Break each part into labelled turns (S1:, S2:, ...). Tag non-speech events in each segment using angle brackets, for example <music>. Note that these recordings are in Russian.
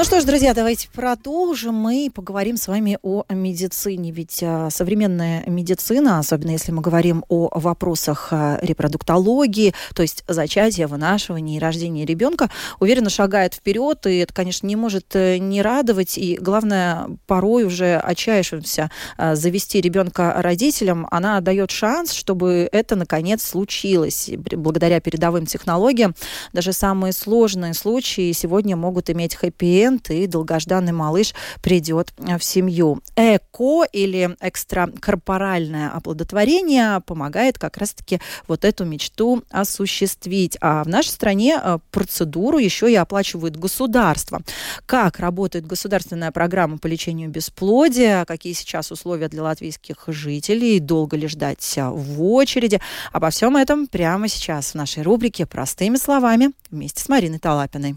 S1: Ну что ж, друзья, давайте продолжим. Мы поговорим с вами о медицине. Ведь а, современная медицина, особенно если мы говорим о вопросах а, репродуктологии, то есть зачатия, вынашивания и рождения ребенка, уверенно шагает вперед. И это, конечно, не может э, не радовать. И главное, порой уже отчаявшимся а, завести ребенка родителям, она дает шанс, чтобы это наконец случилось. Благодаря передовым технологиям даже самые сложные случаи сегодня могут иметь хэппи пациент, и долгожданный малыш придет э, в семью. ЭКО или экстракорпоральное оплодотворение помогает как раз-таки вот эту мечту осуществить. А в нашей стране э, процедуру еще и оплачивает государство. Как работает государственная программа по лечению бесплодия, какие сейчас условия для латвийских жителей, долго ли ждать в очереди. Обо всем этом прямо сейчас в нашей рубрике «Простыми словами» вместе с Мариной Талапиной.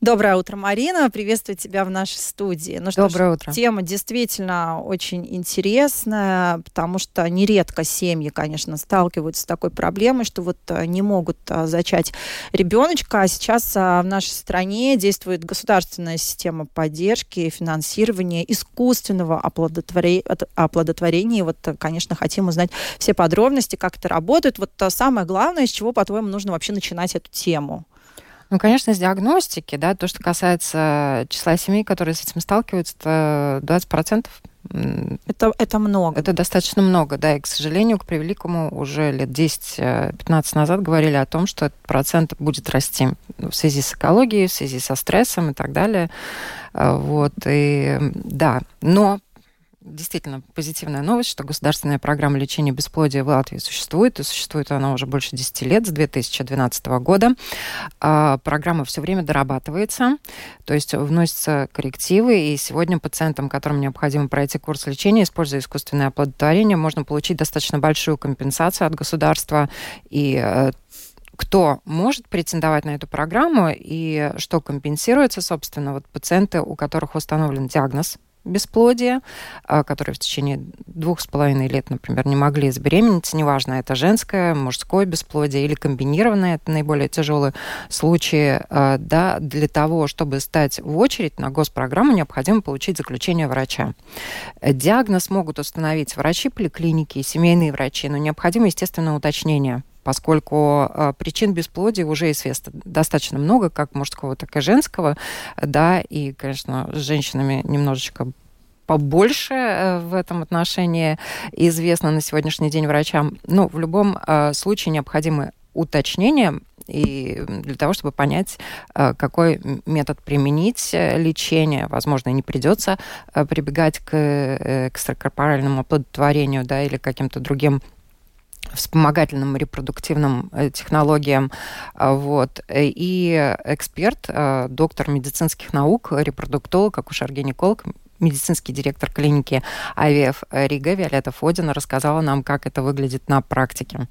S1: Доброе утро, Марина. Приветствую тебя в нашей студии.
S2: Ну, что Доброе ж, утро.
S1: Тема действительно очень интересная, потому что нередко семьи, конечно, сталкиваются с такой проблемой, что вот э, не могут э, зачать ребеночка. А сейчас э, в нашей стране действует государственная система поддержки и финансирования искусственного оплодотворения. оплодотворения. Вот, конечно, хотим узнать все подробности, как это работает. Вот самое главное, с чего, по-твоему, нужно вообще начинать эту тему?
S2: Ну, конечно, с диагностики, да, то, что касается числа семей, которые с этим сталкиваются, это 20%.
S1: Это, это много.
S2: Это достаточно много, да, и, к сожалению, к превеликому уже лет 10-15 назад говорили о том, что этот процент будет расти в связи с экологией, в связи со стрессом и так далее. А, вот, и да, но действительно позитивная новость, что государственная программа лечения бесплодия в Латвии существует, и существует она уже больше 10 лет, с 2012 года. А, программа все время дорабатывается, то есть вносятся коррективы, и сегодня пациентам, которым необходимо пройти курс лечения, используя искусственное оплодотворение, можно получить достаточно большую компенсацию от государства, и э, кто может претендовать на эту программу и что компенсируется, собственно, вот пациенты, у которых установлен диагноз бесплодия, а, которые в течение двух с половиной лет, например, не могли забеременеть, неважно, это женское, мужское бесплодие или комбинированное, это наиболее тяжелые случаи, а, да, для того, чтобы стать в очередь на госпрограмму, необходимо получить заключение врача. Диагноз могут установить врачи поликлиники, семейные врачи, но необходимо, естественно, уточнение поскольку э, причин бесплодия уже известно достаточно много, как мужского, так и женского, да, и, конечно, с женщинами немножечко побольше э, в этом отношении известно на сегодняшний день врачам. Ну, в любом э, случае необходимы уточнения и для того, чтобы понять, какой метод применить лечение. Возможно, не придется прибегать к экстракорпоральному оплодотворению да, или каким-то другим вспомогательным репродуктивным э, технологиям. А, вот. И эксперт, э, доктор медицинских наук, репродуктолог, акушер-гинеколог, медицинский директор клиники АВФ Рига Виолетта Фодина рассказала нам, как это выглядит на практике.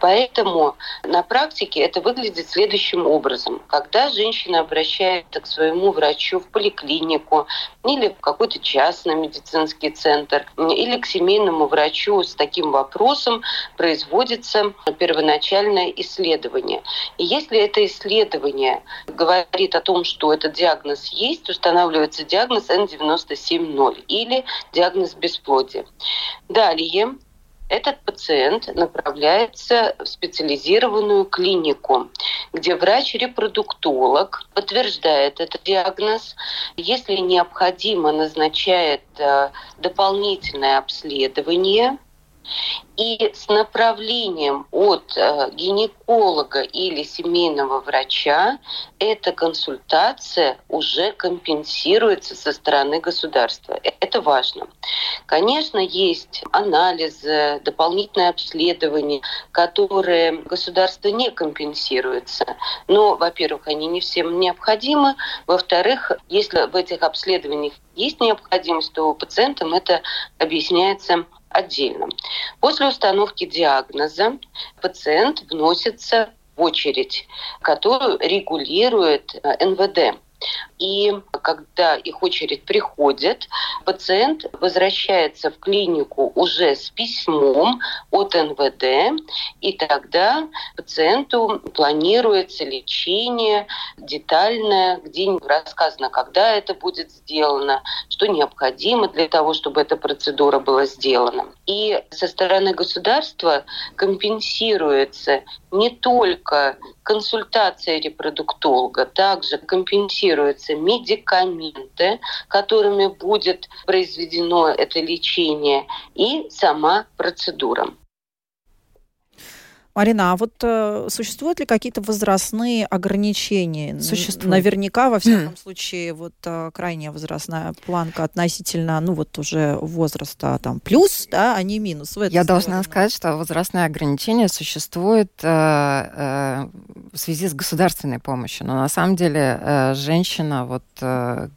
S3: Поэтому на практике это выглядит следующим образом. Когда женщина обращается к своему врачу в поликлинику или в какой-то частный медицинский центр, или к семейному врачу с таким вопросом, производится первоначальное исследование. И если это исследование говорит о том, что этот диагноз есть, устанавливается диагноз N97.0 или диагноз бесплодия. Далее этот пациент направляется в специализированную клинику, где врач-репродуктолог подтверждает этот диагноз. Если необходимо, назначает э, дополнительное обследование – и с направлением от э, гинеколога или семейного врача эта консультация уже компенсируется со стороны государства. Э, это важно. Конечно, есть анализы, дополнительное обследование, которые государство не компенсируется. Но, во-первых, они не всем необходимы. Во-вторых, если в этих обследованиях есть необходимость, то пациентам это объясняется отдельно. После установки диагноза пациент вносится в очередь, которую регулирует э, НВД. И когда их очередь приходит, пациент возвращается в клинику уже с письмом от НВД, и тогда пациенту планируется лечение детальное, где рассказано, когда это будет сделано, что необходимо для того, чтобы эта процедура была сделана. И со стороны государства компенсируется не только консультация репродуктолога, также компенсируются медикаменты, которыми будет произведено это лечение, и сама процедура.
S1: Марина, а вот э, существуют ли какие-то возрастные ограничения?
S2: Существуют.
S1: Наверняка, во всяком случае, вот э, крайняя возрастная планка относительно, ну вот уже возраста там плюс, да, а не минус.
S2: Я сторону. должна сказать, что возрастные ограничения существуют э, э, в связи с государственной помощью. Но на самом деле э, женщина, вот э,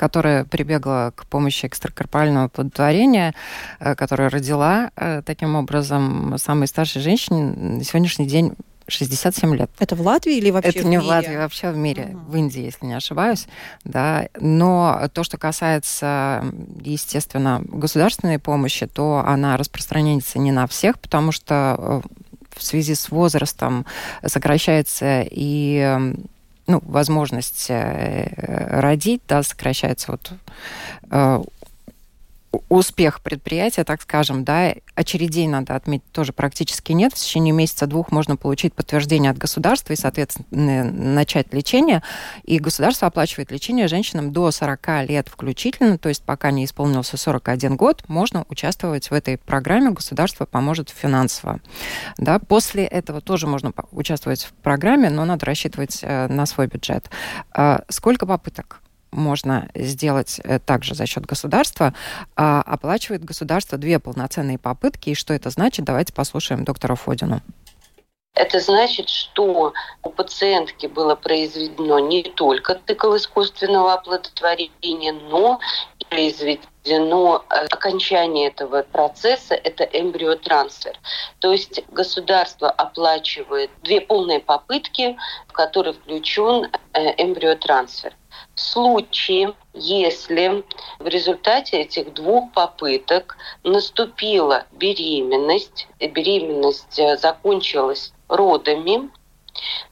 S2: которая прибегла к помощи экстракорпорального плодотворения, э, которая родила э, таким образом самой старшей женщине на сегодняшний день 67 лет.
S1: Это в Латвии или вообще
S2: Это
S1: в
S2: не
S1: мире?
S2: в Латвии, вообще в мире, uh-huh. в Индии, если не ошибаюсь. Да. Но то, что касается, естественно, государственной помощи, то она распространяется не на всех, потому что э, в связи с возрастом сокращается и ну, возможность э, родить, да, сокращается вот э, успех предприятия, так скажем, да, очередей, надо отметить, тоже практически нет. В течение месяца-двух можно получить подтверждение от государства и, соответственно, начать лечение. И государство оплачивает лечение женщинам до 40 лет включительно, то есть пока не исполнился 41 год, можно участвовать в этой программе, государство поможет финансово. Да, после этого тоже можно участвовать в программе, но надо рассчитывать э, на свой бюджет. А сколько попыток? Можно сделать э, также за счет государства, а оплачивает государство две полноценные попытки. И что это значит? Давайте послушаем доктора Фодину.
S3: Это значит, что у пациентки было произведено не только цикл искусственного оплодотворения, но и произведено э, окончание этого процесса, это эмбриотрансфер. То есть государство оплачивает две полные попытки, в которые включен э, эмбриотрансфер. В случае, если в результате этих двух попыток наступила беременность, беременность э, закончилась родами,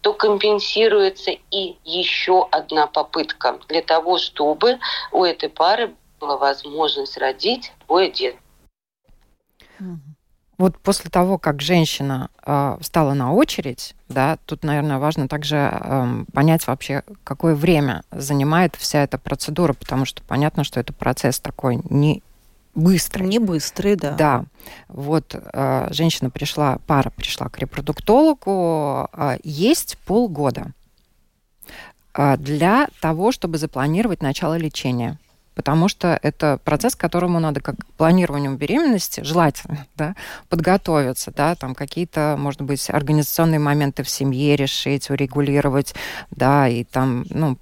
S3: то компенсируется и еще одна попытка для того, чтобы у этой пары была возможность родить двое детей.
S2: Вот после того, как женщина э, встала на очередь, да, тут, наверное, важно также э, понять вообще, какое время занимает вся эта процедура, потому что понятно, что это процесс такой не быстрый.
S1: Не быстрый, да.
S2: Да. Вот э, женщина пришла, пара пришла к репродуктологу, э, есть полгода э, для того, чтобы запланировать начало лечения потому что это процесс, к которому надо как к планированию беременности желательно <laughs> да, подготовиться, да, там какие-то, может быть, организационные моменты в семье решить, урегулировать, да, и там, ну,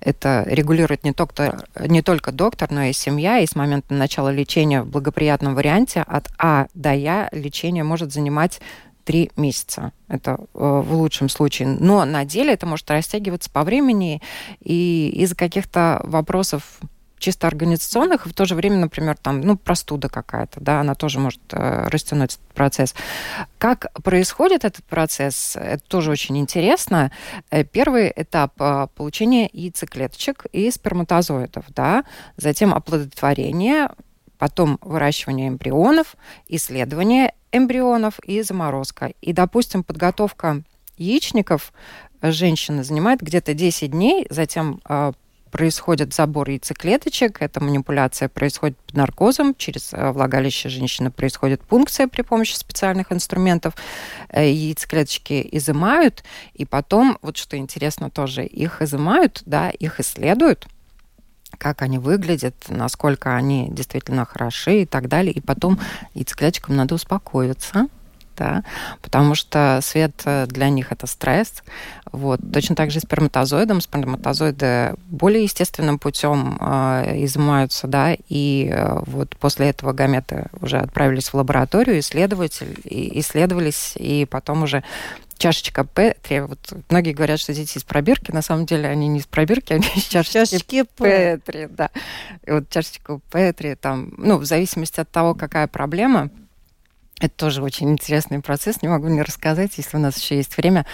S2: это регулирует не только, не только доктор, но и семья, и с момента начала лечения в благоприятном варианте от А до Я лечение может занимать три месяца. Это э, в лучшем случае. Но на деле это может растягиваться по времени, и из-за каких-то вопросов чисто организационных, и в то же время, например, там, ну, простуда какая-то, да, она тоже может э, растянуть этот процесс. Как происходит этот процесс, это тоже очень интересно. Э, первый этап э, получения яйцеклеточек и сперматозоидов, да, затем оплодотворение, потом выращивание эмбрионов, исследование эмбрионов и заморозка. И, допустим, подготовка яичников женщины занимает где-то 10 дней, затем э, происходит забор яйцеклеточек, эта манипуляция происходит под наркозом, через э, влагалище женщины происходит пункция при помощи специальных инструментов, э, яйцеклеточки изымают, и потом, вот что интересно тоже, их изымают, да, их исследуют, как они выглядят, насколько они действительно хороши и так далее. И потом яйцеклеточкам надо успокоиться, да, потому что свет э, для них это стресс. Вот. Точно так же и сперматозоидом. Сперматозоиды более естественным путем э, изымаются, да, и э, вот после этого гаметы уже отправились в лабораторию, исследователь, и, исследовались, и потом уже чашечка Петри. Вот многие говорят, что дети из пробирки. На самом деле они не из пробирки, они из чашечки, чашечки Петри. Да. И вот чашечку Петри там, ну, в зависимости от того, какая проблема, это тоже очень интересный процесс, не могу не рассказать, если у нас еще есть время.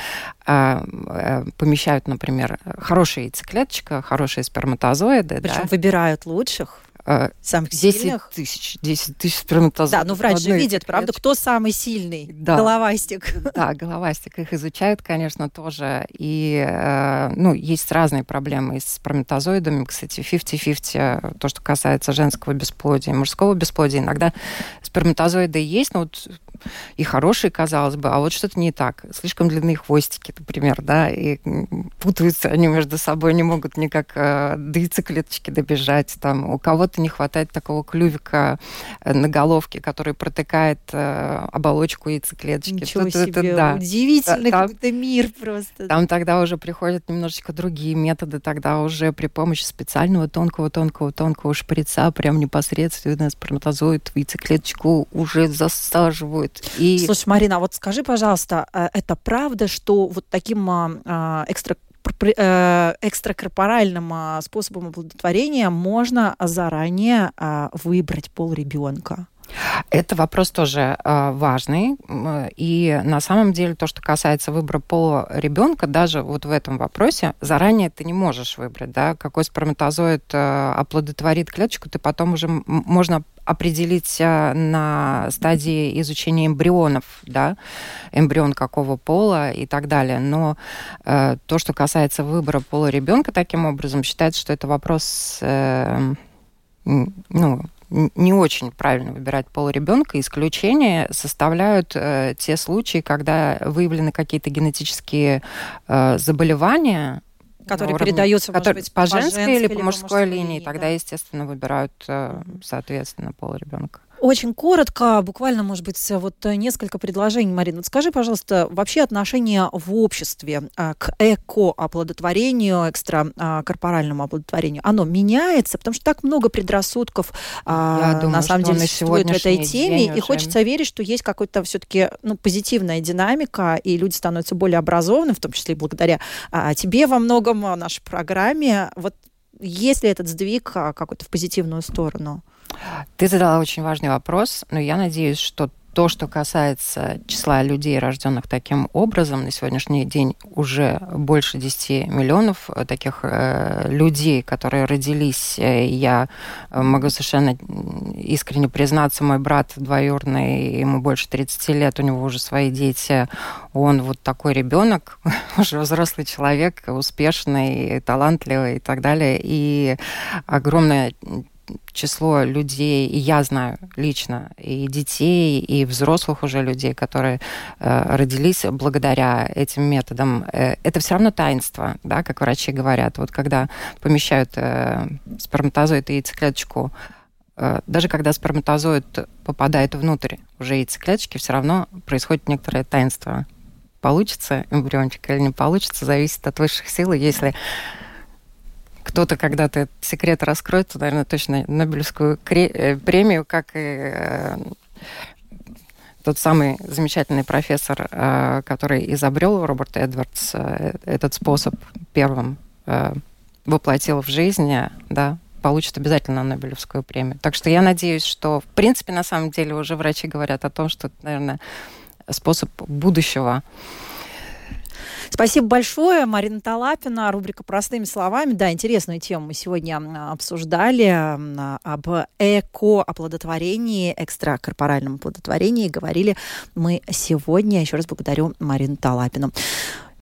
S2: А, а, помещают, например, хорошая яйцеклеточка, хорошие сперматозоиды.
S1: Причем да. выбирают лучших.
S2: Э, самых 10 сильных? тысяч, 10 тысяч сперматозоидов.
S1: Да, ну врач же видит, правда, кто самый сильный? Да. Головастик. <laughs>
S2: Да, головастик. Их изучают, конечно, тоже. И, э, ну, есть разные проблемы с сперматозоидами. Кстати, 50-50, то, что касается женского бесплодия, мужского бесплодия. Иногда сперматозоиды есть, но вот и хорошие, казалось бы, а вот что-то не так. Слишком длинные хвостики, например, да, и путаются они между собой, не могут никак э, до яйцеклеточки добежать. Там у кого-то не хватает такого клювика э, на головке, который протыкает э, оболочку яйцеклеточки.
S1: Ничего Тут, себе, это, да. удивительный там, какой-то мир просто.
S2: Там тогда уже приходят немножечко другие методы, тогда уже при помощи специального тонкого-тонкого-тонкого шприца прям непосредственно сперматозоид в яйцеклеточку уже засаживают.
S1: И... Слушай, Марина, а вот скажи, пожалуйста, э, это правда, что вот таким а, а, экстра экстракорпоральным а, способом оплодотворения можно заранее выбрать пол ребенка?
S2: Это вопрос тоже э, важный. И на самом деле то, что касается выбора пола ребенка, даже вот в этом вопросе заранее ты не можешь выбрать, да, какой сперматозоид э, оплодотворит клеточку, ты потом уже можно определить э, на стадии изучения эмбрионов, да, эмбрион какого пола и так далее. Но э, то, что касается выбора пола ребенка, таким образом считается, что это вопрос э, ну, не очень правильно выбирать пол ребенка. Исключение составляют э, те случаи, когда выявлены какие-то генетические э, заболевания,
S1: которые уровне, передаются,
S2: который, может быть, по, по женской, женской или по мужской, мужской линии, линии, тогда, естественно, выбирают, э, соответственно, пол ребенка.
S1: Очень коротко, буквально, может быть, вот несколько предложений, Марина. Вот скажи, пожалуйста, вообще отношение в обществе а, к эко-оплодотворению, экстракорпоральному оплодотворению, оно меняется? Потому что так много предрассудков а, думаю, на самом деле существует в этой теме, и уже... хочется верить, что есть какая-то все-таки ну, позитивная динамика, и люди становятся более образованными, в том числе и благодаря а, тебе во многом, нашей программе. Вот есть ли этот сдвиг какой-то в позитивную сторону?
S2: Ты задала очень важный вопрос, но я надеюсь, что то, что касается числа людей, рожденных таким образом, на сегодняшний день уже больше 10 миллионов э, таких э, людей, которые родились. Э, я могу совершенно искренне признаться, мой брат двоюродный, ему больше 30 лет, у него уже свои дети, он вот такой ребенок, <laughs> уже взрослый человек, успешный, талантливый и так далее. И огромное число людей, и я знаю лично, и детей, и взрослых уже людей, которые э, родились благодаря этим методам, э, это все равно таинство, да, как врачи говорят. Вот когда помещают э, сперматозоид и яйцеклеточку, э, даже когда сперматозоид попадает внутрь уже яйцеклеточки, все равно происходит некоторое таинство. Получится эмбриончик или не получится, зависит от высших сил. И если кто-то когда-то этот секрет раскроет, то, наверное, точно Нобелевскую э, премию, как и э, тот самый замечательный профессор, э, который изобрел Роберт Эдвардс этот способ первым воплотил в жизнь, да, получит обязательно Нобелевскую премию. Так что я надеюсь, что, в принципе, на самом деле уже врачи говорят о том, что это, наверное, способ будущего
S1: Спасибо большое. Марина Талапина, рубрика «Простыми словами». Да, интересную тему мы сегодня обсуждали об эко-оплодотворении, экстракорпоральном оплодотворении. Говорили мы сегодня. Еще раз благодарю Марину Талапину.